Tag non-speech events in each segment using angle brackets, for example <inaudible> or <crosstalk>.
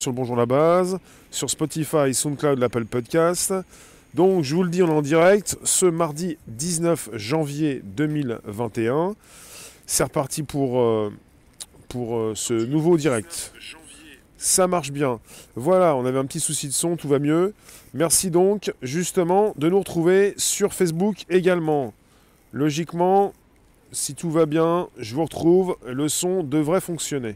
sur le Bonjour la base, sur Spotify, SoundCloud, l'Apple Podcast. Donc je vous le dis, on est en direct ce mardi 19 janvier 2021. C'est reparti pour, euh, pour euh, ce nouveau direct. Ça marche bien. Voilà, on avait un petit souci de son, tout va mieux. Merci donc justement de nous retrouver sur Facebook également. Logiquement, si tout va bien, je vous retrouve, le son devrait fonctionner.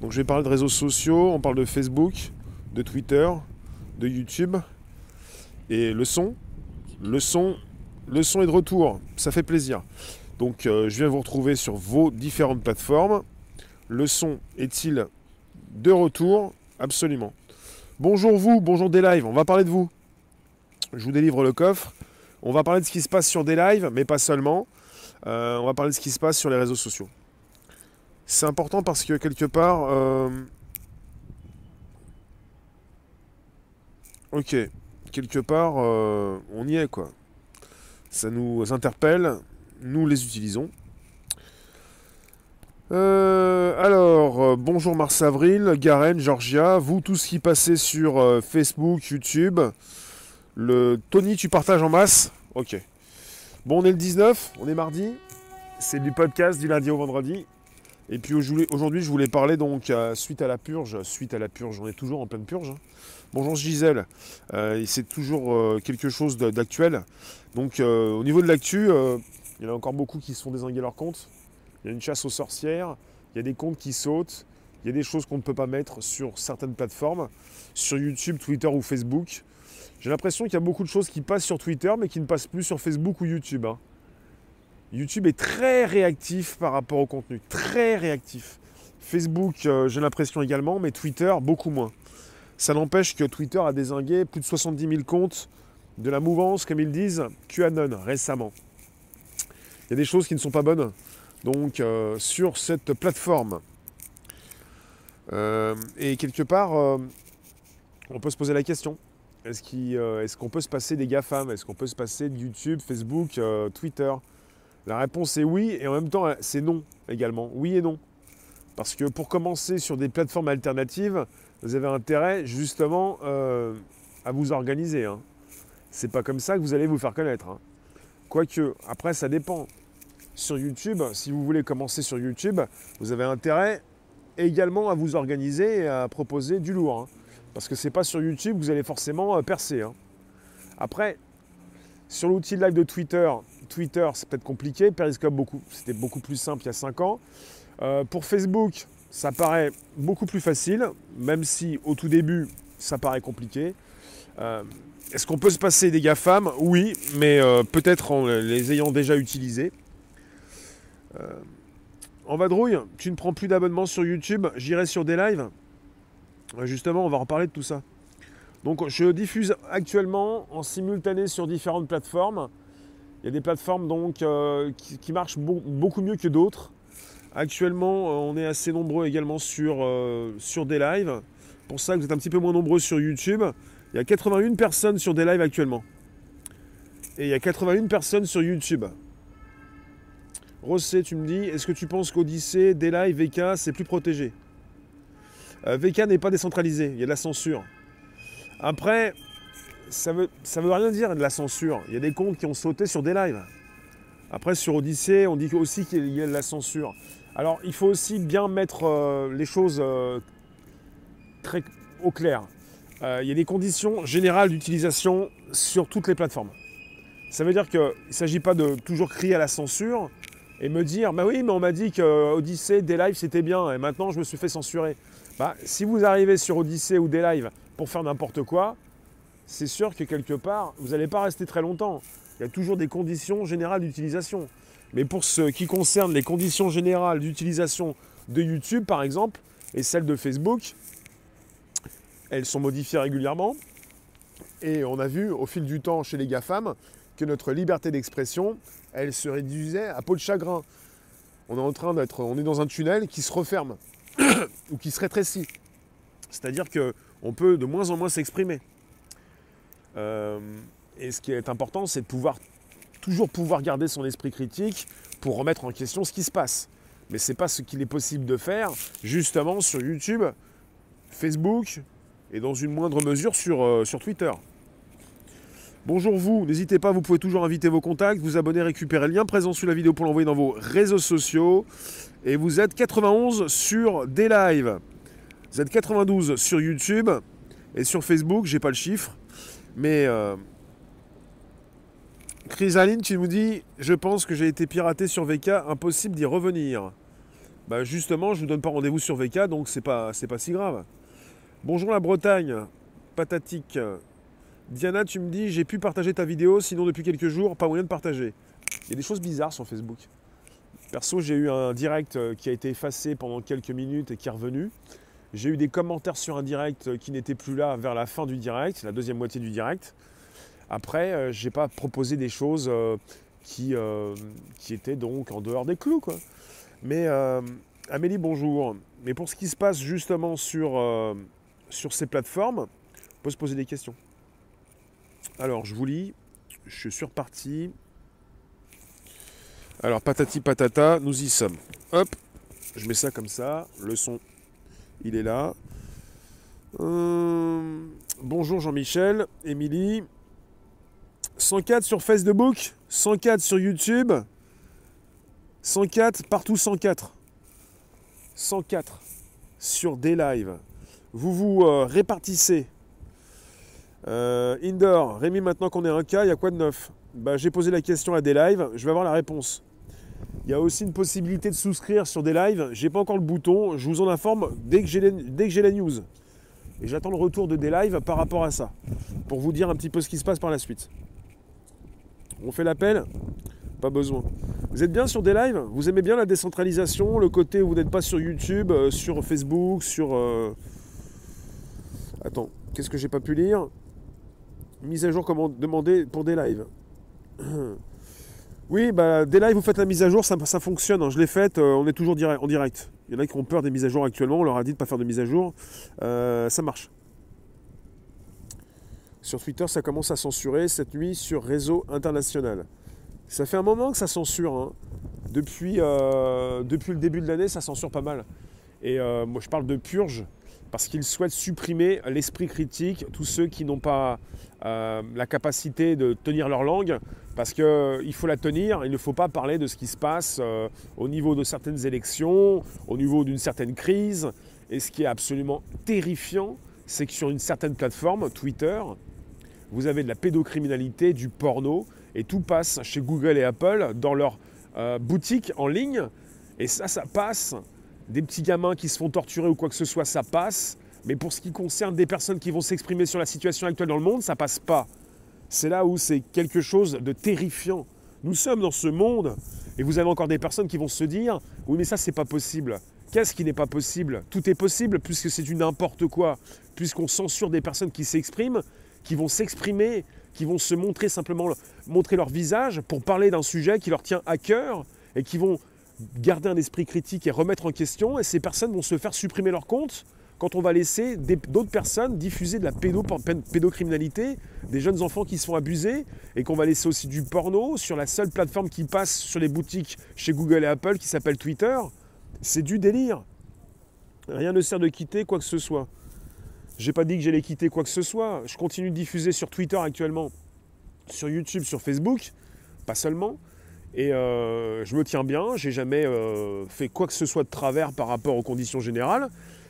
Donc je vais parler de réseaux sociaux, on parle de Facebook, de Twitter, de YouTube. Et le son, le son, le son est de retour, ça fait plaisir. Donc euh, je viens vous retrouver sur vos différentes plateformes. Le son est-il de retour? Absolument. Bonjour vous, bonjour des lives, on va parler de vous. Je vous délivre le coffre. On va parler de ce qui se passe sur des lives, mais pas seulement. Euh, on va parler de ce qui se passe sur les réseaux sociaux. C'est important parce que quelque part... euh, Ok, quelque part, euh, on y est quoi. Ça nous interpelle, nous les utilisons. Euh, alors, bonjour Mars Avril, Garen, Georgia, vous tous qui passez sur Facebook, YouTube. Le Tony, tu partages en masse? Ok. Bon, on est le 19, on est mardi. C'est du podcast du lundi au vendredi. Et puis aujourd'hui, je voulais parler donc euh, suite à la purge, suite à la purge, on est toujours en pleine purge. hein. Bonjour Gisèle, Euh, c'est toujours euh, quelque chose d'actuel. Donc au niveau de l'actu, il y en a encore beaucoup qui se font désinguer leurs comptes. Il y a une chasse aux sorcières, il y a des comptes qui sautent, il y a des choses qu'on ne peut pas mettre sur certaines plateformes, sur YouTube, Twitter ou Facebook. J'ai l'impression qu'il y a beaucoup de choses qui passent sur Twitter mais qui ne passent plus sur Facebook ou YouTube. hein. YouTube est très réactif par rapport au contenu, très réactif. Facebook, euh, j'ai l'impression également, mais Twitter, beaucoup moins. Ça n'empêche que Twitter a désingué plus de 70 000 comptes de la mouvance, comme ils disent, QAnon récemment. Il y a des choses qui ne sont pas bonnes donc euh, sur cette plateforme. Euh, et quelque part, on peut se poser la question. Est-ce qu'on peut se passer des GAFAM? Est-ce qu'on peut se passer de YouTube, Facebook, Twitter? La réponse est oui, et en même temps, c'est non également. Oui et non. Parce que pour commencer sur des plateformes alternatives, vous avez intérêt justement euh, à vous organiser. Hein. C'est pas comme ça que vous allez vous faire connaître. hein. Quoique, après, ça dépend. Sur YouTube, si vous voulez commencer sur YouTube, vous avez intérêt également à vous organiser et à proposer du lourd. hein. Parce que c'est pas sur YouTube que vous allez forcément euh, percer. hein. Après, sur l'outil live de Twitter, Twitter c'est peut-être compliqué, Periscope beaucoup, c'était beaucoup plus simple il y a 5 ans. Euh, pour Facebook, ça paraît beaucoup plus facile, même si au tout début, ça paraît compliqué. Euh, Est-ce qu'on peut se passer des GAFAM? Oui, mais euh, peut-être en les ayant déjà utilisés. En vadrouille, tu ne prends plus d'abonnement sur YouTube, j'irai sur des lives? Justement, on va reparler de tout ça. Donc, je diffuse actuellement en simultané sur différentes plateformes. Il y a des plateformes donc euh, qui, marchent beau- beaucoup mieux que d'autres. Actuellement, euh, on est assez nombreux également sur, euh, sur des lives. Pour ça, vous êtes un petit peu moins nombreux sur YouTube. Il y a 81 personnes sur des lives actuellement. Et il y a 81 personnes sur YouTube. Rossé, tu me dis, est-ce que tu penses qu'Odyssée, des lives, VK, c'est plus protégé? Euh, VK n'est pas décentralisé, il y a de la censure. Après, ça veut, ça veut rien dire de la censure. Il y a des comptes qui ont sauté sur des lives. Après, sur Odyssée, on dit aussi qu'il y a de la censure. Alors, il faut aussi bien mettre euh, les choses euh, très au clair. Euh, il y a des conditions générales d'utilisation sur toutes les plateformes. Ça veut dire qu'il ne s'agit pas de toujours crier à la censure et me dire Bah oui, mais on m'a dit que Odyssée, des lives, c'était bien, et maintenant je me suis fait censurer. Bah, si vous arrivez sur Odyssée ou des lives pour faire n'importe quoi, c'est sûr que quelque part, vous n'allez pas rester très longtemps. Il y a toujours des conditions générales d'utilisation. Mais pour ce qui concerne les conditions générales d'utilisation de YouTube, par exemple, et celles de Facebook, elles sont modifiées régulièrement. Et on a vu au fil du temps chez les GAFAM que notre liberté d'expression, elle se réduisait à peau de chagrin. On est en train d'être, on dans un tunnel qui se referme <coughs> ou qui se rétrécit. C'est-à-dire qu'on peut de moins en moins s'exprimer. Euh, et ce qui est important, c'est de pouvoir toujours pouvoir garder son esprit critique pour remettre en question ce qui se passe. Mais ce n'est pas ce qu'il est possible de faire, justement, sur YouTube, Facebook et dans une moindre mesure sur, euh, sur Twitter. Bonjour vous, n'hésitez pas, vous pouvez toujours inviter vos contacts, vous abonner, récupérer le lien présent sous la vidéo pour l'envoyer dans vos réseaux sociaux. Et vous êtes 91 sur des lives. Vous êtes 92 sur YouTube et sur Facebook, j'ai pas le chiffre. Mais euh, Chrysaline, tu nous dis Je pense que j'ai été piraté sur VK, impossible d'y revenir. Bah justement, je ne vous donne pas rendez-vous sur VK, donc c'est pas, c'est pas si grave. Bonjour la Bretagne, patatique. Diana, tu me dis, j'ai pu partager ta vidéo, sinon depuis quelques jours, pas moyen de partager. Il y a des choses bizarres sur Facebook. Perso, j'ai eu un direct euh, qui a été effacé pendant quelques minutes et qui est revenu. J'ai eu des commentaires sur un direct euh, qui n'étaient plus là vers la fin du direct, la deuxième moitié du direct. Après, euh, je n'ai pas proposé des choses qui, qui étaient donc en dehors des clous. Quoi. Mais Amélie, bonjour. Mais pour ce qui se passe justement sur, sur ces plateformes, on peut se poser des questions. Alors, je vous lis. Je suis reparti. Alors, patati patata, nous y sommes. Hop, je mets ça comme ça. Le son, il est là. Euh, bonjour Jean-Michel, Émilie. 104 sur Facebook, 104 sur YouTube, 104 partout 104. 104 sur des lives. Vous vous euh, répartissez euh, indoor, Rémi, maintenant qu'on est un cas, il y a quoi de neuf? Bah, J'ai posé la question à des lives, je vais avoir la réponse. Il y a aussi une possibilité de souscrire sur des lives. J'ai pas encore le bouton, je vous en informe dès que j'ai la news. Et j'attends le retour de des lives par rapport à ça, pour vous dire un petit peu ce qui se passe par la suite. On fait l'appel? Pas besoin. Vous êtes bien sur des lives? Vous aimez bien la décentralisation, le côté où vous n'êtes pas sur YouTube, euh, sur Facebook, sur... Euh, attends, qu'est-ce que j'ai pas pu lire? Mise à jour comment demander pour des lives. <clears throat> Oui, bah, des lives, vous faites la mise à jour, ça, ça fonctionne. Hein. Je l'ai faite, euh, on est toujours en direct. Il y en a qui ont peur des mises à jour actuellement, on leur a dit de ne pas faire de mise à jour. Euh, ça marche. Sur Twitter, ça commence à censurer cette nuit sur réseau international. Ça fait un moment que ça censure. Hein. Depuis, euh, depuis le début de l'année, ça censure pas mal. Et moi, je parle de purge parce qu'ils souhaitent supprimer l'esprit critique, tous ceux qui n'ont pas euh, la capacité de tenir leur langue, parce qu'il euh, faut la tenir, il ne faut pas parler de ce qui se passe euh, au niveau de certaines élections, au niveau d'une certaine crise. Et ce qui est absolument terrifiant, c'est que sur une certaine plateforme, Twitter, vous avez de la pédocriminalité, du porno, et tout passe chez Google et Apple dans leur boutique en ligne. Et ça, ça passe des petits gamins qui se font torturer ou quoi que ce soit, ça passe. Mais pour ce qui concerne des personnes qui vont s'exprimer sur la situation actuelle dans le monde, ça passe pas. C'est là où c'est quelque chose de terrifiant. Nous sommes dans ce monde et vous avez encore des personnes qui vont se dire oui mais ça c'est pas possible. Qu'est-ce qui n'est pas possible? Tout est possible puisque c'est du n'importe quoi. Puisqu'on censure des personnes qui s'expriment, qui vont s'exprimer, qui vont se montrer simplement montrer leur visage pour parler d'un sujet qui leur tient à cœur et qui vont garder un esprit critique et remettre en question, et ces personnes vont se faire supprimer leur compte quand on va laisser d'autres personnes diffuser de la pédocriminalité, des jeunes enfants qui se font abuser, et qu'on va laisser aussi du porno sur la seule plateforme qui passe sur les boutiques chez Google et Apple qui s'appelle Twitter. C'est du délire. Rien ne sert de quitter quoi que ce soit. J'ai pas dit que j'allais quitter quoi que ce soit. Je continue de diffuser sur Twitter actuellement, sur YouTube, sur Facebook, pas seulement. Et euh, je me tiens bien, j'ai jamais euh, fait quoi que ce soit de travers par rapport aux conditions générales.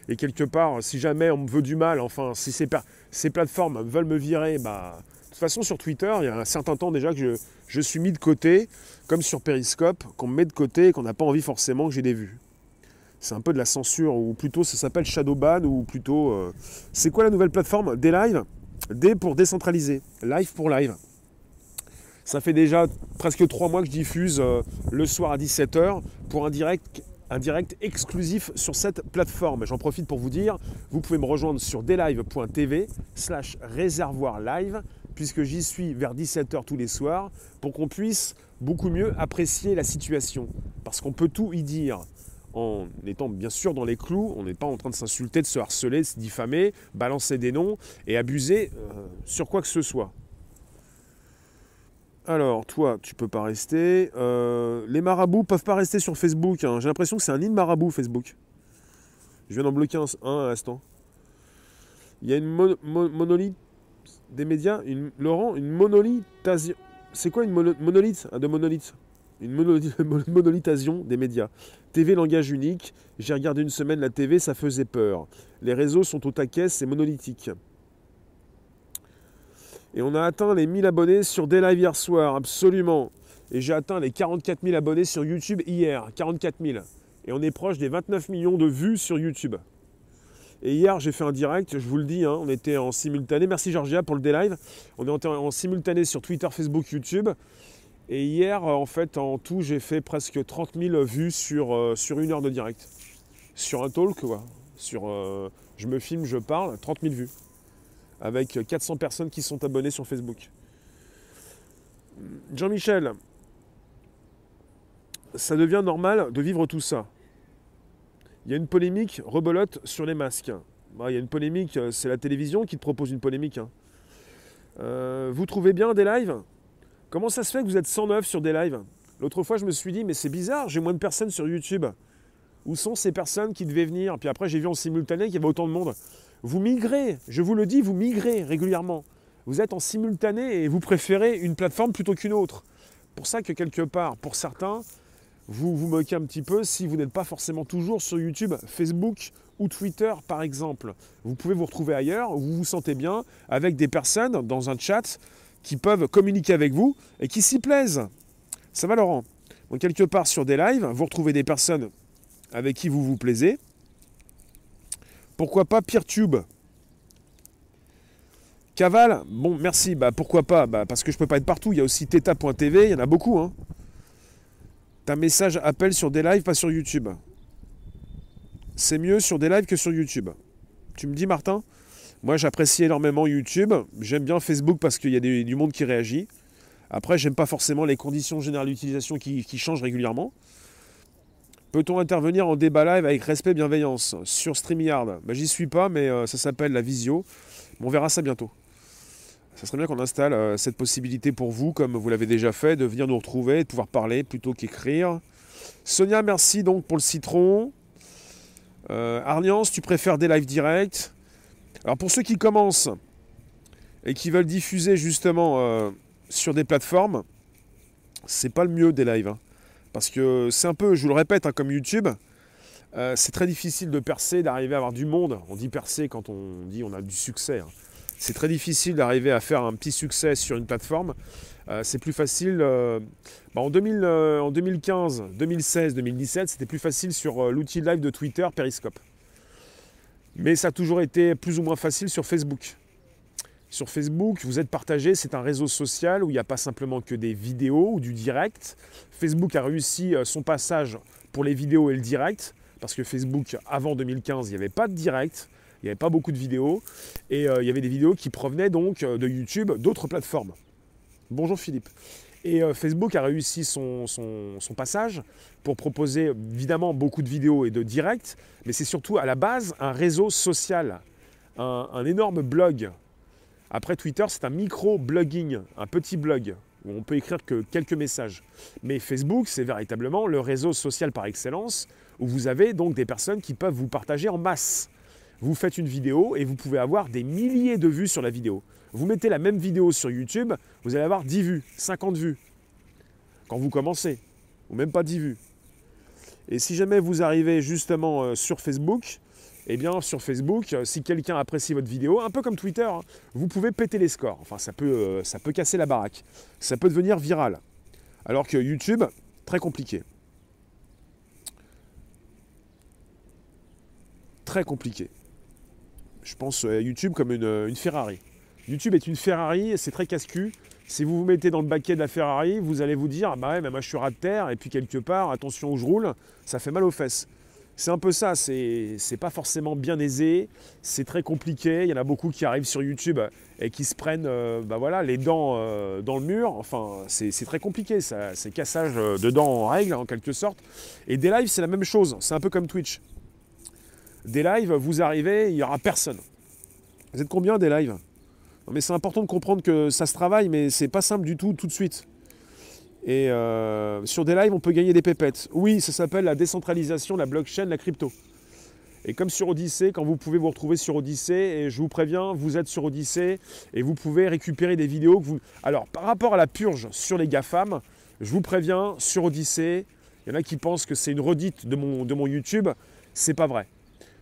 Et quelque part, si jamais on me veut du mal, enfin, si ces, plateformes veulent me virer, bah, de toute façon, sur Twitter, il y a un certain temps déjà que je, je suis mis de côté, comme sur Periscope, qu'on me met de côté et qu'on n'a pas envie forcément que j'ai des vues. C'est un peu de la censure, ou plutôt ça s'appelle Shadowban, ou plutôt. Euh, c'est quoi la nouvelle plateforme? Des live D pour décentraliser, live pour live. Ça fait déjà presque trois mois que je diffuse euh, le soir à 17h pour un direct, un direct exclusif sur cette plateforme. J'en profite pour vous dire, vous pouvez me rejoindre sur delive.tv slash réservoir live puisque j'y suis vers 17h tous les soirs pour qu'on puisse beaucoup mieux apprécier la situation. Parce qu'on peut tout y dire en étant bien sûr dans les clous, on n'est pas en train de s'insulter, de se harceler, de se diffamer, balancer des noms et abuser euh, sur quoi que ce soit. Alors, toi, tu peux pas rester. Euh, les marabouts peuvent pas rester sur Facebook. Hein. J'ai l'impression que c'est un nid de marabouts, Facebook. Je viens d'en bloquer un, à l'instant. Il y a une monolithe des médias, une, Laurent, une monolithe. C'est quoi une monolithe De monolithe? Une <laughs> monolithasion des médias. TV langage unique. J'ai regardé une semaine la TV, ça faisait peur. Les réseaux sont au taquet, c'est monolithique. Et on a atteint les 1000 abonnés sur des live hier soir, absolument. Et j'ai atteint les 44 000 abonnés sur YouTube hier, 44 000. Et on est proche des 29 millions de vues sur YouTube. Et hier, j'ai fait un direct, je vous le dis, hein, on était en simultané. Merci Georgia pour le D-Live. On est en simultané sur Twitter, Facebook, YouTube. Et hier, euh, en fait, en tout, j'ai fait presque 30 000 vues sur, euh, sur une heure de direct. Sur un talk, quoi. Sur, euh, je me filme, je parle, 30 000 vues. Avec 400 personnes qui sont abonnées sur Facebook. Jean-Michel, ça devient normal de vivre tout ça. Il y a une polémique rebelote sur les masques. Bah, il y a une polémique, c'est la télévision qui te propose une polémique. Hein. vous trouvez bien des lives? Comment ça se fait que vous êtes 109 sur des lives? L'autre fois, je me suis dit, mais c'est bizarre, j'ai moins de personnes sur YouTube. Où sont ces personnes qui devaient venir? Puis après, j'ai vu en simultané qu'il y avait autant de monde. Vous migrez, je vous le dis, vous migrez régulièrement. Vous êtes en simultané et vous préférez une plateforme plutôt qu'une autre. Pour ça que quelque part, pour certains, vous vous moquez un petit peu si vous n'êtes pas forcément toujours sur YouTube, Facebook ou Twitter par exemple. Vous pouvez vous retrouver ailleurs, où vous vous sentez bien avec des personnes dans un chat qui peuvent communiquer avec vous et qui s'y plaisent. Ça va Laurent? Donc quelque part sur des lives, vous retrouvez des personnes avec qui vous vous plaisez. Pourquoi pas PeerTube Caval, bon merci, bah pourquoi pas bah, Parce que je peux pas être partout, il y a aussi Theta.tv, il y en a beaucoup. Hein. Ta message appel sur des lives, pas sur YouTube. C'est mieux sur des lives que sur YouTube. Tu me dis Martin? Moi, j'apprécie énormément YouTube. J'aime bien Facebook parce qu'il y a du monde qui réagit. Après, j'aime pas forcément les conditions générales d'utilisation qui, changent régulièrement. Peut-on intervenir en débat live avec respect et bienveillance sur StreamYard? Ben, J'y suis pas, mais euh, ça s'appelle la visio. On verra ça bientôt. Ça serait bien qu'on installe euh, cette possibilité pour vous, comme vous l'avez déjà fait, de venir nous retrouver, de pouvoir parler plutôt qu'écrire. Sonia, merci donc pour le citron. Euh, tu préfères des lives directs? Alors pour ceux qui commencent et qui veulent diffuser justement euh, sur des plateformes, c'est pas le mieux des lives. Hein. Parce que c'est un peu, je vous le répète, hein, comme YouTube, euh, c'est très difficile de percer, d'arriver à avoir du monde. On dit percer quand on dit on a du succès. Hein. C'est très difficile d'arriver à faire un petit succès sur une plateforme. Euh, c'est plus facile. Bah, en, 2015, 2016, 2017, c'était plus facile sur l'outil live de Twitter, Periscope. Mais ça a toujours été plus ou moins facile sur Facebook. Sur Facebook, vous êtes partagé, c'est un réseau social où il n'y a pas simplement que des vidéos ou du direct. Facebook a réussi euh, son passage pour les vidéos et le direct, parce que Facebook, avant 2015, il n'y avait pas de direct, il n'y avait pas beaucoup de vidéos, et euh, il y avait des vidéos qui provenaient donc euh, de YouTube, d'autres plateformes. Bonjour Philippe. Et Facebook a réussi son, passage pour proposer évidemment beaucoup de vidéos et de directs, mais c'est surtout à la base un réseau social, un, énorme blog. Après Twitter, c'est un micro-blogging, un petit blog où on peut écrire que quelques messages. Mais Facebook, c'est véritablement le réseau social par excellence, où vous avez donc des personnes qui peuvent vous partager en masse. Vous faites une vidéo et vous pouvez avoir des milliers de vues sur la vidéo. Vous mettez la même vidéo sur YouTube, vous allez avoir 10 vues, 50 vues. Quand vous commencez, ou même pas 10 vues. Et si jamais vous arrivez justement euh, sur Facebook, eh bien sur Facebook, euh, si quelqu'un apprécie votre vidéo, un peu comme Twitter, hein, vous pouvez péter les scores. Enfin, ça peut, euh, ça peut casser la baraque. Ça peut devenir viral. Alors que YouTube, très compliqué. Très compliqué. Je pense à YouTube comme une Ferrari. YouTube est une Ferrari, c'est très casse-cul. Si vous vous mettez dans le baquet de la Ferrari, vous allez vous dire, ah bah ouais, mais moi je suis rat de terre, et puis quelque part, attention où je roule, ça fait mal aux fesses. C'est un peu ça, c'est pas forcément bien aisé, c'est très compliqué, il y en a beaucoup qui arrivent sur YouTube et qui se prennent euh, bah les dents euh, dans le mur, enfin c'est très compliqué, c'est cassage de dents en règle en quelque sorte. Et des lives c'est la même chose, c'est un peu comme Twitch. Des lives, vous arrivez, il n'y aura personne. Vous êtes combien des lives? Mais c'est important de comprendre que ça se travaille, mais c'est pas simple du tout tout de suite. Et euh, sur des lives, on peut gagner des pépettes. Oui, ça s'appelle la décentralisation, la blockchain, la crypto. Et comme sur Odyssée, quand vous pouvez vous retrouver sur Odyssée, et je vous préviens, vous êtes sur Odyssée et vous pouvez récupérer des vidéos que vous. Alors, par rapport à la purge sur les GAFAM, je vous préviens, sur Odyssée, il y en a qui pensent que c'est une redite de mon, de mon YouTube. C'est pas vrai.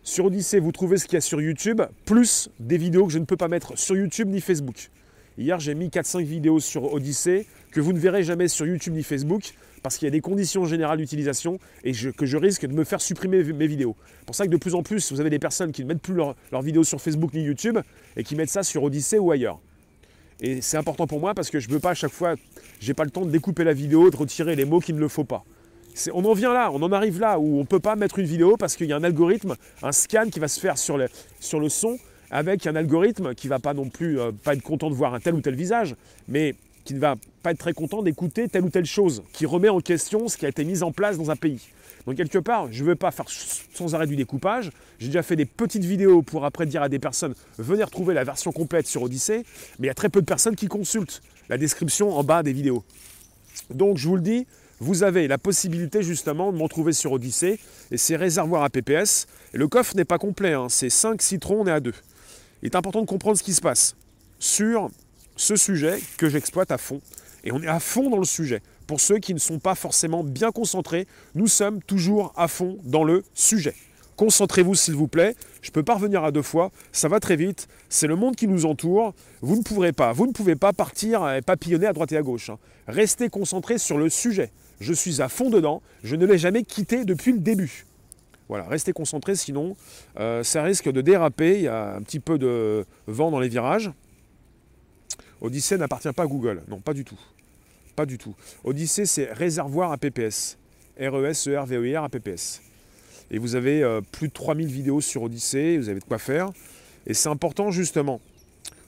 Sur Odyssée, vous trouvez ce qu'il y a sur YouTube, plus des vidéos que je ne peux pas mettre sur YouTube ni Facebook. Hier, j'ai mis 4-5 vidéos sur Odyssée que vous ne verrez jamais sur YouTube ni Facebook parce qu'il y a des conditions générales d'utilisation et que je risque de me faire supprimer mes vidéos. C'est pour ça que de plus en plus, vous avez des personnes qui ne mettent plus leurs vidéos sur Facebook ni YouTube et qui mettent ça sur Odyssée ou ailleurs. Et c'est important pour moi parce que je ne veux pas à chaque fois, j'ai pas le temps de découper la vidéo, de retirer les mots qu'il ne le faut pas. On en vient là, on en arrive là où on ne peut pas mettre une vidéo parce qu'il y a un algorithme, un scan qui va se faire sur le son avec un algorithme qui ne va pas non plus euh, pas être content de voir un tel ou tel visage, mais qui ne va pas être très content d'écouter telle ou telle chose, qui remet en question ce qui a été mis en place dans un pays. Donc quelque part, je ne veux pas faire sans arrêt du découpage. J'ai déjà fait des petites vidéos pour après dire à des personnes venez retrouver la version complète sur Odyssée, mais il y a très peu de personnes qui consultent la description en bas des vidéos. Donc je vous le dis, vous avez la possibilité justement de m'en trouver sur Odyssée, et c'est réservoir à PPS. Et le coffre n'est pas complet, hein. c'est 5 citrons, on est à 2. Il est important de comprendre ce qui se passe sur ce sujet que j'exploite à fond. Et on est à fond dans le sujet. Pour ceux qui ne sont pas forcément bien concentrés, nous sommes toujours à fond dans le sujet. Concentrez-vous s'il vous plaît. Je peux pas revenir à deux fois. Ça va très vite. C'est le monde qui nous entoure. Vous ne pourrez pas. Vous ne pouvez pas partir et papillonner à droite et à gauche. Hein. Restez concentrés sur le sujet. Je suis à fond dedans. Je ne l'ai jamais quitté depuis le début. Voilà, restez concentrés, sinon euh, ça risque de déraper. Il y a un petit peu de vent dans les virages. Odyssée n'appartient pas à Google. Non, pas du tout. Pas du tout. Odyssée, c'est réservoir à PPS. R-E-S-E-R-V-E-R à PPS. Et vous avez euh, plus de 3000 vidéos sur Odyssée, vous avez de quoi faire. Et c'est important justement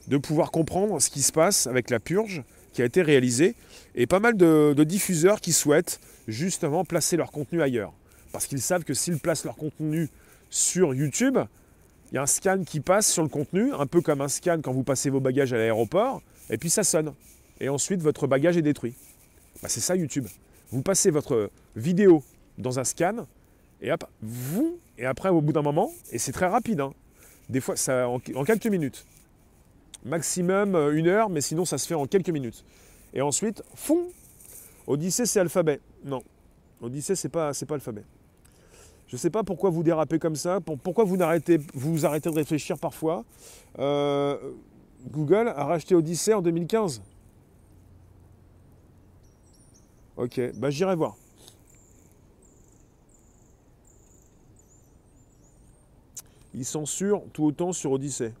de pouvoir comprendre ce qui se passe avec la purge qui a été réalisée. Et pas mal de diffuseurs qui souhaitent justement placer leur contenu ailleurs. Parce qu'ils savent que s'ils placent leur contenu sur YouTube, il y a un scan qui passe sur le contenu, un peu comme un scan quand vous passez vos bagages à l'aéroport et puis ça sonne. Et ensuite, votre bagage est détruit. Bah, c'est ça YouTube. Vous passez votre vidéo dans un scan, et hop, vous, et après, au bout d'un moment, et c'est très rapide, hein. des fois, ça, en, quelques minutes. Maximum euh, une heure, mais sinon, ça se fait en quelques minutes. Et ensuite, fou Odyssée, c'est alphabet. Non. Odyssée, c'est pas, c'est pas alphabet. Je ne sais pas pourquoi vous dérapez comme ça, pourquoi vous arrêtez, vous arrêtez de réfléchir parfois. Euh, Google a racheté Odyssey en 2015. Ok, bah j'irai voir. Ils censurent tout autant sur Odyssey.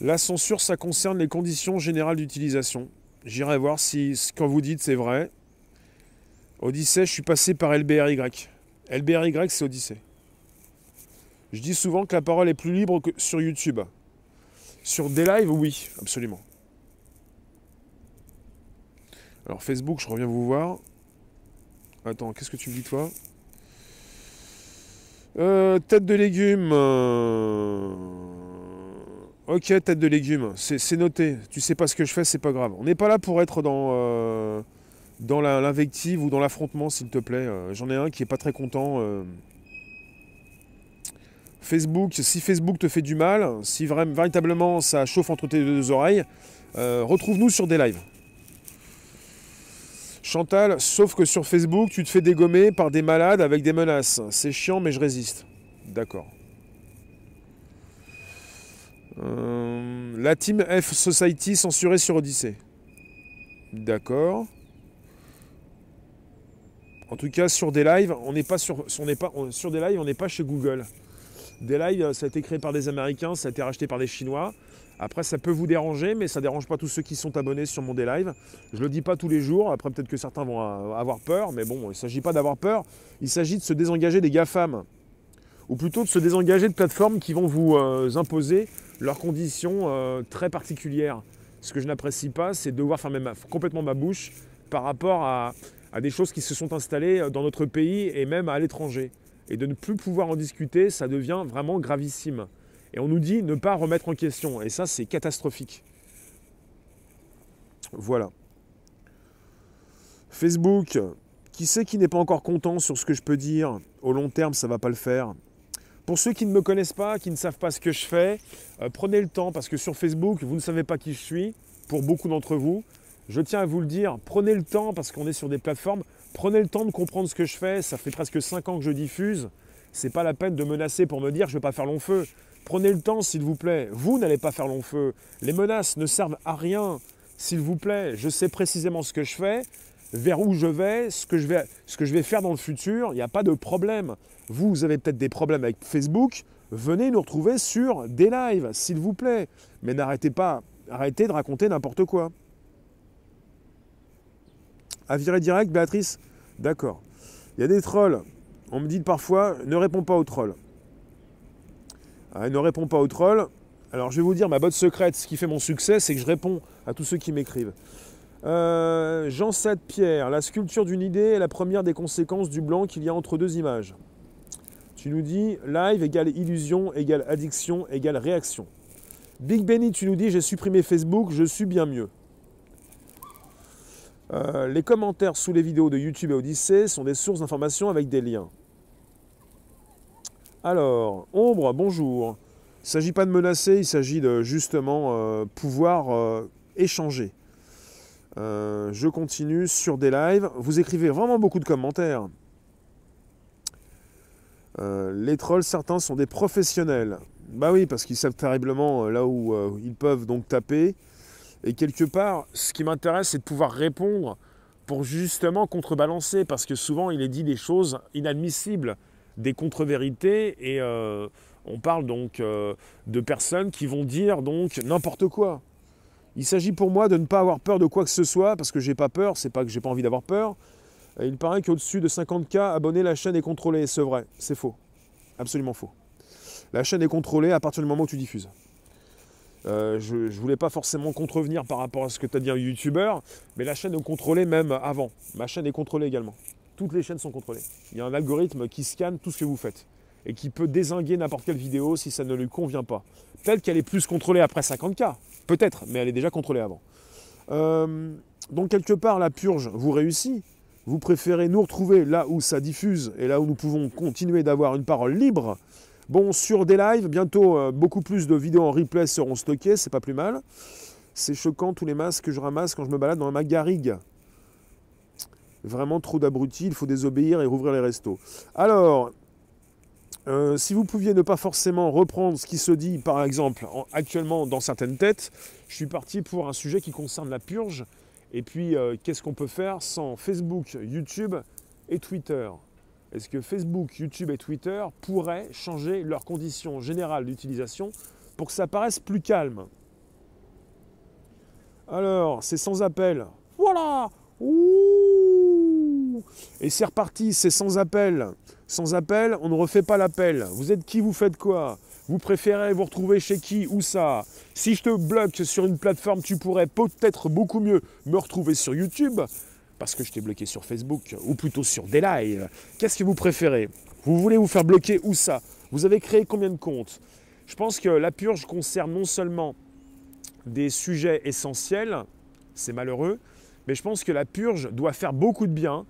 La censure, ça concerne les conditions générales d'utilisation. J'irai voir si ce que vous dites c'est vrai. Odyssey, je suis passé par LBRY. LBRY, c'est Odyssey. Je dis souvent que la parole est plus libre que sur YouTube. Sur des lives, oui, absolument. Alors Facebook, je reviens vous voir. Attends, qu'est-ce que tu me dis toi? Euh, Tête de légumes. Euh, ok, tête de légumes, c'est noté. Tu sais pas ce que je fais, c'est pas grave. On n'est pas là pour être dans, euh, dans l'invective ou dans l'affrontement, s'il te plaît. J'en ai un qui est pas très content. Facebook, si Facebook te fait du mal, si vraiment, véritablement ça chauffe entre tes deux oreilles, euh, retrouve-nous sur des lives. Chantal, sauf que sur Facebook, tu te fais dégommer par des malades avec des menaces. C'est chiant, mais je résiste. D'accord. Euh, la team F Society censurée sur Odyssey. D'accord. En tout cas, sur des lives, on n'est pas sur, des lives, on n'est pas chez Google. Des lives, ça a été créé par des Américains, ça a été racheté par des Chinois. Après, ça peut vous déranger, mais ça ne dérange pas tous ceux qui sont abonnés sur mon live. Je ne le dis pas tous les jours. Après, peut-être que certains vont avoir peur, mais bon, il ne s'agit pas d'avoir peur. Il s'agit de se désengager des GAFAM. Ou plutôt de se désengager de plateformes qui vont vous euh, imposer leurs conditions euh, très particulières. Ce que je n'apprécie pas, c'est de devoir fermer complètement ma bouche par rapport à des choses qui se sont installées dans notre pays et même à l'étranger et de ne plus pouvoir en discuter, ça devient vraiment gravissime. Et on nous dit ne pas remettre en question. Et ça, c'est catastrophique. Voilà. Facebook, qui sait qui n'est pas encore content sur ce que je peux dire? Au long terme, ça ne va pas le faire. Pour ceux qui ne me connaissent pas, qui ne savent pas ce que je fais, euh, prenez le temps parce que sur Facebook, vous ne savez pas qui je suis, pour beaucoup d'entre vous. Je tiens à vous le dire, prenez le temps parce qu'on est sur des plateformes, prenez le temps de comprendre ce que je fais. Ça fait presque 5 ans que je diffuse. C'est pas la peine de menacer pour me dire je ne vais pas faire long feu. Prenez le temps, s'il vous plaît. Vous n'allez pas faire long feu. Les menaces ne servent à rien. S'il vous plaît, je sais précisément ce que je fais, vers où je vais, ce que je vais, faire dans le futur. Il n'y a pas de problème. Vous, vous avez peut-être des problèmes avec Facebook. Venez nous retrouver sur des lives, s'il vous plaît. Mais n'arrêtez pas, arrêtez de raconter n'importe quoi. À virer direct, Béatrice D'accord. Il y a des trolls. On me dit parfois, ne réponds pas aux trolls. Ah, ne réponds pas aux trolls. Alors je vais vous dire, ma botte secrète, ce qui fait mon succès, c'est que je réponds à tous ceux qui m'écrivent. Euh, Jean 7 Pierre, la sculpture d'une idée est la première des conséquences du blanc qu'il y a entre deux images. Tu nous dis live égale illusion égale addiction égale réaction. Big Benny, tu nous dis j'ai supprimé Facebook, je suis bien mieux. Euh, les commentaires sous les vidéos de YouTube et Odyssée sont des sources d'informations avec des liens. Alors, Ombre, bonjour. Il ne s'agit pas de menacer, il s'agit de justement euh, pouvoir euh, échanger. je continue sur des lives. Vous écrivez vraiment beaucoup de commentaires. les trolls, certains sont des professionnels. Bah oui, parce qu'ils savent terriblement là où ils peuvent donc taper. Et quelque part, ce qui m'intéresse, c'est de pouvoir répondre pour justement contrebalancer, parce que souvent il est dit des choses inadmissibles, des contre-vérités, et euh, on parle donc euh, de personnes qui vont dire donc n'importe quoi. Il s'agit pour moi de ne pas avoir peur de quoi que ce soit, parce que j'ai pas peur, c'est pas que j'ai pas envie d'avoir peur. Il paraît qu'au-dessus de 50K abonnés, la chaîne est contrôlée. C'est vrai, c'est faux. Absolument faux. La chaîne est contrôlée à partir du moment où tu diffuses. Euh, je ne voulais pas forcément contrevenir par rapport à ce que tu as dit un youtubeur, mais la chaîne est contrôlée même avant. Ma chaîne est contrôlée également. Toutes les chaînes sont contrôlées. Il y a un algorithme qui scanne tout ce que vous faites et qui peut désinguer n'importe quelle vidéo si ça ne lui convient pas. Peut-être qu'elle est plus contrôlée après 50K, peut-être, mais elle est déjà contrôlée avant. Euh, donc quelque part, la purge vous réussit. Vous préférez nous retrouver là où ça diffuse et là où nous pouvons continuer d'avoir une parole libre Bon, sur des lives, bientôt euh, beaucoup plus de vidéos en replay seront stockées, c'est pas plus mal. C'est choquant tous les masques que je ramasse quand je me balade dans ma garrigue. Vraiment trop d'abrutis, il faut désobéir et rouvrir les restos. Alors, euh, si vous pouviez ne pas forcément reprendre ce qui se dit, par exemple, actuellement dans certaines têtes, je suis parti pour un sujet qui concerne la purge. Et puis, euh, qu'est-ce qu'on peut faire sans Facebook, YouTube et Twitter? Est-ce que Facebook, YouTube et Twitter pourraient changer leurs conditions générales d'utilisation pour que ça paraisse plus calme? Alors, c'est sans appel. Voilà Et c'est reparti, c'est sans appel. Sans appel, on ne refait pas l'appel. Vous êtes qui, vous faites quoi? Vous préférez vous retrouver chez qui Où ça? Si je te bloque sur une plateforme, tu pourrais peut-être beaucoup mieux me retrouver sur YouTube parce que je t'ai bloqué sur Facebook, ou plutôt sur des lives. Qu'est-ce que vous préférez? Vous voulez vous faire bloquer où ça? Vous avez créé combien de comptes? Je pense que la purge concerne non seulement des sujets essentiels, c'est malheureux, mais je pense que la purge doit faire beaucoup de bien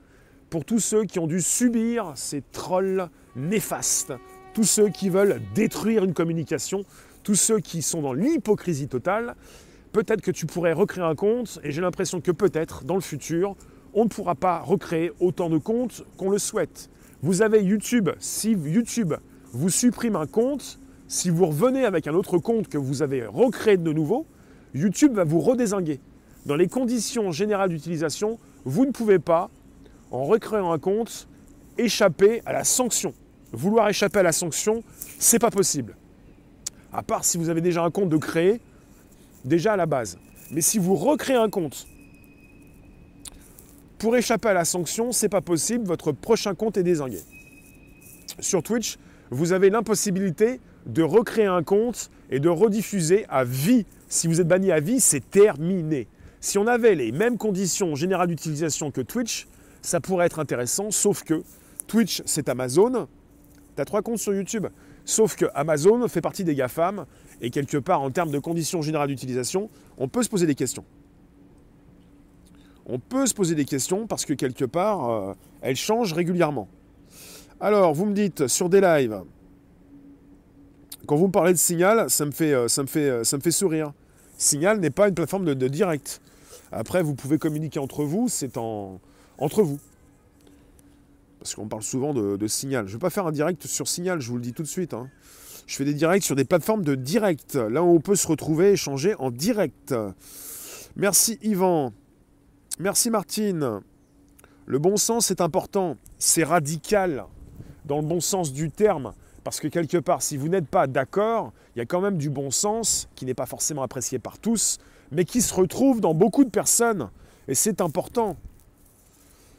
pour tous ceux qui ont dû subir ces trolls néfastes, tous ceux qui veulent détruire une communication, tous ceux qui sont dans l'hypocrisie totale. Peut-être que tu pourrais recréer un compte, et j'ai l'impression que peut-être, dans le futur, on ne pourra pas recréer autant de comptes qu'on le souhaite. Vous avez YouTube, si YouTube vous supprime un compte, si vous revenez avec un autre compte que vous avez recréé de nouveau, YouTube va vous redésinguer. Dans les conditions générales d'utilisation, vous ne pouvez pas, en recréant un compte, échapper à la sanction. Vouloir échapper à la sanction, c'est pas possible. À part si vous avez déjà un compte de créer, déjà à la base. Mais si vous recréez un compte pour échapper à la sanction, c'est pas possible, votre prochain compte est désingué. Sur Twitch, vous avez l'impossibilité de recréer un compte et de rediffuser à vie. Si vous êtes banni à vie, c'est terminé. Si on avait les mêmes conditions générales d'utilisation que Twitch, ça pourrait être intéressant, sauf que Twitch, c'est Amazon. Tu as trois comptes sur YouTube. Sauf que Amazon fait partie des GAFAM, et quelque part, en termes de conditions générales d'utilisation, on peut se poser des questions on peut se poser des questions parce que quelque part, euh, elles changent régulièrement. Alors, vous me dites sur des lives, quand vous me parlez de Signal, ça me fait, ça me fait, ça me fait sourire. Signal n'est pas une plateforme de, direct. Après, vous pouvez communiquer entre vous, c'est en, entre vous. Parce qu'on parle souvent de, Signal. Je ne vais pas faire un direct sur Signal, je vous le dis tout de suite. Hein. Je fais des directs sur des plateformes de direct, là où on peut se retrouver, échanger en direct. Merci Yvan. Merci Martine. Le bon sens est important. C'est radical dans le bon sens du terme. Parce que quelque part, si vous n'êtes pas d'accord, il y a quand même du bon sens qui n'est pas forcément apprécié par tous, mais qui se retrouve dans beaucoup de personnes. Et c'est important.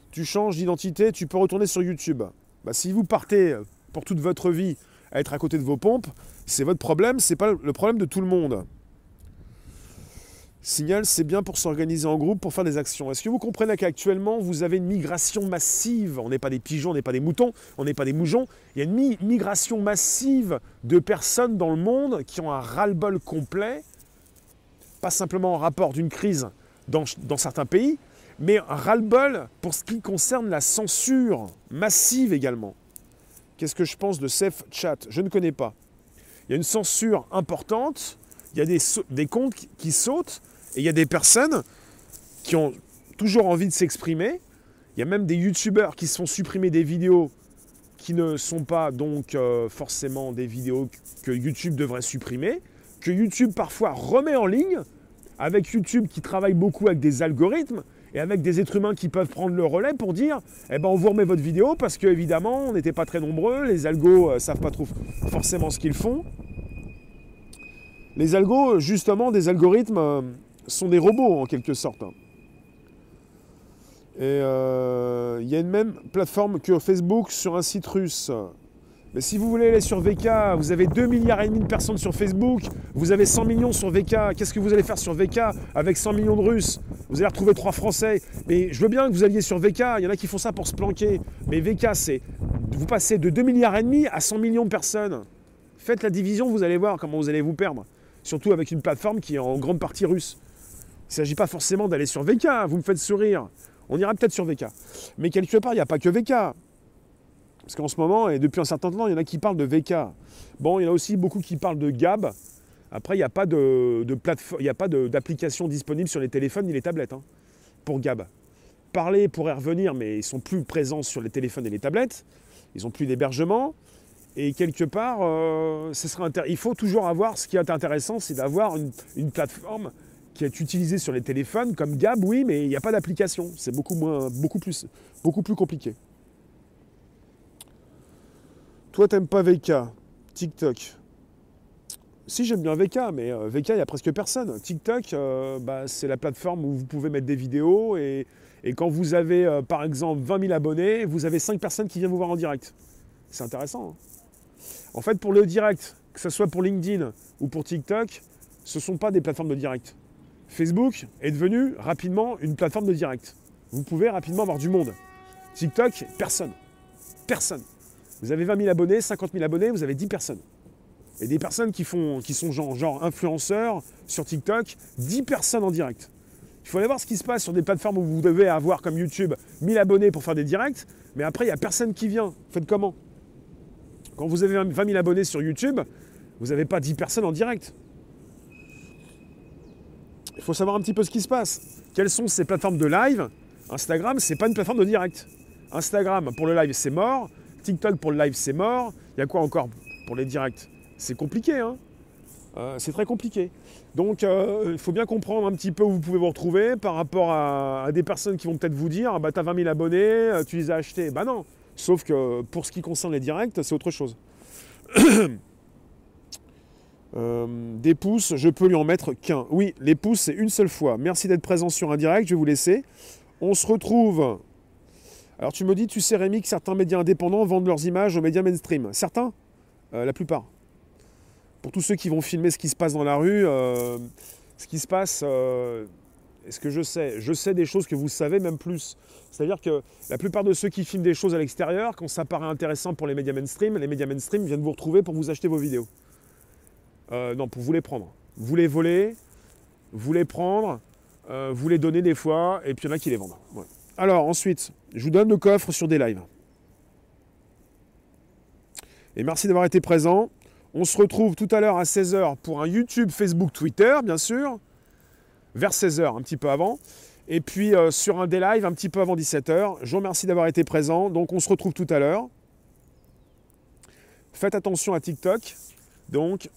Tu changes d'identité, tu peux retourner sur YouTube. Bah, si vous partez pour toute votre vie à être à côté de vos pompes, c'est votre problème, c'est pas le problème de tout le monde. Signal, c'est bien pour s'organiser en groupe, pour faire des actions. Est-ce que vous comprenez qu'actuellement, vous avez une migration massive? On n'est pas des pigeons, on n'est pas des moutons, on n'est pas des moujons. Il y a une migration massive de personnes dans le monde qui ont un ras-le-bol complet, pas simplement en rapport d'une crise dans, certains pays, mais un ras-le-bol pour ce qui concerne la censure massive également. Qu'est-ce que je pense de Safe Chat? Je ne connais pas. Il y a une censure importante, il y a des, des comptes qui sautent, et il y a des personnes qui ont toujours envie de s'exprimer. Il y a même des youtubeurs qui se font supprimer des vidéos qui ne sont pas donc euh, forcément des vidéos que YouTube devrait supprimer, que YouTube parfois remet en ligne, avec YouTube qui travaille beaucoup avec des algorithmes et avec des êtres humains qui peuvent prendre le relais pour dire eh ben on vous remet votre vidéo parce qu'évidemment on n'était pas très nombreux, les algos euh, savent pas trop forcément ce qu'ils font. Les algos, justement, des algorithmes, euh, sont des robots en quelque sorte. Et euh, il y a une même plateforme que Facebook sur un site russe. Mais si vous voulez aller sur VK, vous avez 2 milliards et demi de personnes sur Facebook, vous avez 100 millions sur VK. Qu'est-ce que vous allez faire sur VK avec 100 millions de Russes? Vous allez retrouver 3 Français. Mais je veux bien que vous alliez sur VK, il y en a qui font ça pour se planquer. Mais VK, c'est vous passez de 2 milliards et demi à 100 millions de personnes. Faites la division, vous allez voir comment vous allez vous perdre. Surtout avec une plateforme qui est en grande partie russe. Il ne s'agit pas forcément d'aller sur VK, vous me faites sourire. On ira peut-être sur VK. Mais quelque part, il n'y a pas que VK. Parce qu'en ce moment, et depuis un certain temps, il y en a qui parlent de VK. Bon, il y en a aussi beaucoup qui parlent de Gab. Après, il n'y a pas d'application disponible sur les téléphones ni les tablettes hein, pour Gab. Parler pourrait revenir, mais ils sont plus présents sur les téléphones et les tablettes. Ils n'ont plus d'hébergement. Et quelque part, euh, ce sera il faut toujours avoir, ce qui est intéressant, c'est d'avoir une plateforme qui est utilisé sur les téléphones, comme Gab, oui, mais il n'y a pas d'application. C'est beaucoup, moins, beaucoup, plus, beaucoup plus compliqué. Toi, t'aimes pas VK, TikTok. Si, j'aime bien VK, mais euh, VK, il n'y a presque personne. TikTok, euh, bah, c'est la plateforme où vous pouvez mettre des vidéos et, quand vous avez, euh, par exemple, 20 000 abonnés, vous avez 5 personnes qui viennent vous voir en direct. C'est intéressant. Hein. en fait, pour le direct, que ce soit pour LinkedIn ou pour TikTok, ce ne sont pas des plateformes de direct. Facebook est devenu rapidement une plateforme de direct. Vous pouvez rapidement avoir du monde. TikTok, personne. Personne. Vous avez 20 000 abonnés, 50 000 abonnés, vous avez 10 personnes. Et des personnes qui, font, qui sont genre, influenceurs sur TikTok, 10 personnes en direct. Il faut aller voir ce qui se passe sur des plateformes où vous devez avoir comme YouTube 1000 abonnés pour faire des directs, mais après il n'y a personne qui vient. Faites comment? Quand vous avez 20 000 abonnés sur YouTube, vous n'avez pas 10 personnes en direct. Il faut savoir un petit peu ce qui se passe. Quelles sont ces plateformes de live? Instagram, c'est pas une plateforme de direct. Instagram, pour le live, c'est mort. TikTok, pour le live, c'est mort. Il y a quoi encore pour les directs? C'est compliqué, hein euh, c'est très compliqué. Donc euh, il faut bien comprendre un petit peu où vous pouvez vous retrouver par rapport à, des personnes qui vont peut-être vous dire bah, as 20 000 abonnés, euh, tu les as achetés. Bah non. Sauf que pour ce qui concerne les directs, c'est autre chose. <clears throat> Euh, des pouces, je peux lui en mettre qu'un. Oui, les pouces, c'est une seule fois. Merci d'être présent sur un direct, je vais vous laisser. On se retrouve. Alors tu me dis, tu sais Rémi, que certains médias indépendants vendent leurs images aux médias mainstream. Certains? Euh, La plupart. Pour tous ceux qui vont filmer ce qui se passe dans la rue, euh, ce qui se passe, est-ce que je sais? Je sais des choses que vous savez même plus. C'est-à-dire que la plupart de ceux qui filment des choses à l'extérieur, quand ça paraît intéressant pour les médias mainstream, les médias mainstream viennent vous retrouver pour vous acheter vos vidéos. Euh, non, pour vous les prendre. Vous les voler, vous les prendre, euh, vous les donner des fois, et puis il y en a qui les vendent. Alors ensuite, je vous donne le coffre sur des lives. Et merci d'avoir été présent. On se retrouve tout à l'heure à 16h pour un YouTube, Facebook, Twitter, bien sûr. Vers 16h, un petit peu avant. Et puis euh, sur un des lives, un petit peu avant 17h. Je vous remercie d'avoir été présent. Donc on se retrouve tout à l'heure. Faites attention à TikTok. Donc,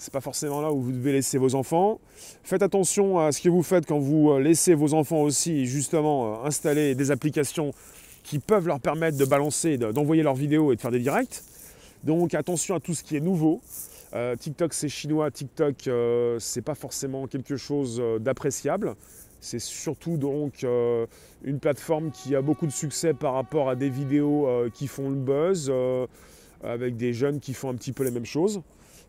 c'est pas forcément là où vous devez laisser vos enfants. Faites attention à ce que vous faites quand vous euh, laissez vos enfants aussi justement euh, installer des applications qui peuvent leur permettre de balancer, d'envoyer leurs vidéos et de faire des directs. Donc attention à tout ce qui est nouveau. Euh, TikTok c'est chinois, TikTok c'est pas forcément quelque chose d'appréciable. C'est surtout donc une plateforme qui a beaucoup de succès par rapport à des vidéos qui font le buzz, avec des jeunes qui font un petit peu les mêmes choses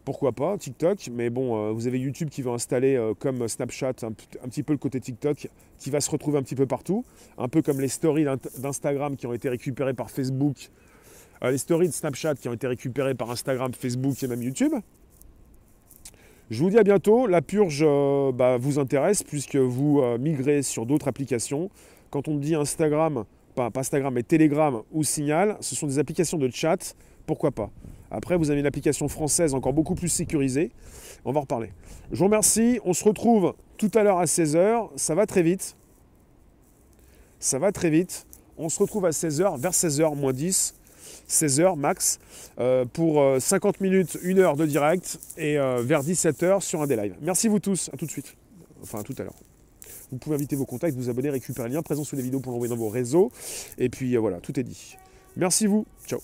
pourquoi pas, TikTok, mais bon, euh, vous avez YouTube qui va installer euh, comme Snapchat un, petit peu le côté TikTok, qui va se retrouver un petit peu partout, un peu comme les stories d'Instagram qui ont été récupérées par Facebook, euh, les stories de Snapchat qui ont été récupérées par Instagram, Facebook et même YouTube. Je vous dis à bientôt, la purge bah, vous intéresse puisque vous migrez sur d'autres applications. Quand on dit Instagram, pas Instagram mais Telegram ou Signal, ce sont des applications de chat, pourquoi pas après, vous avez une application française encore beaucoup plus sécurisée. On va en reparler. Je vous remercie. On se retrouve tout à l'heure à 16h. Ça va très vite. Ça va très vite. On se retrouve à 16h, vers 16h moins 10. 16h max, euh, pour 50 euh, minutes, 1 heure de direct et euh, vers 17h sur un des lives. Merci vous tous, à tout de suite. Enfin, à tout à l'heure. Vous pouvez inviter vos contacts, vous abonner, récupérer le lien présent sous les vidéos pour l'envoyer dans vos réseaux. Et puis voilà, tout est dit. Merci vous. Ciao.